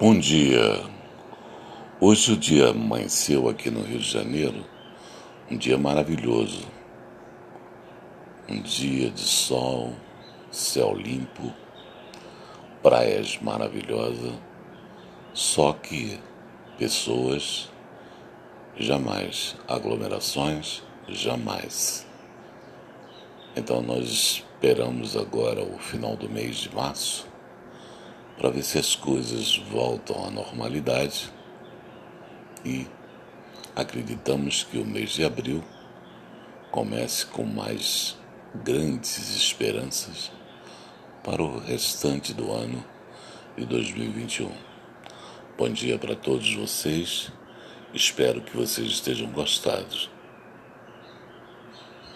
Bom dia. Hoje o dia amanheceu aqui no Rio de Janeiro, um dia maravilhoso. Um dia de sol, céu limpo, praias maravilhosas, só que pessoas jamais, aglomerações jamais. Então nós esperamos agora o final do mês de março para ver se as coisas voltam à normalidade e acreditamos que o mês de abril comece com mais grandes esperanças para o restante do ano de 2021. Bom dia para todos vocês. Espero que vocês estejam gostados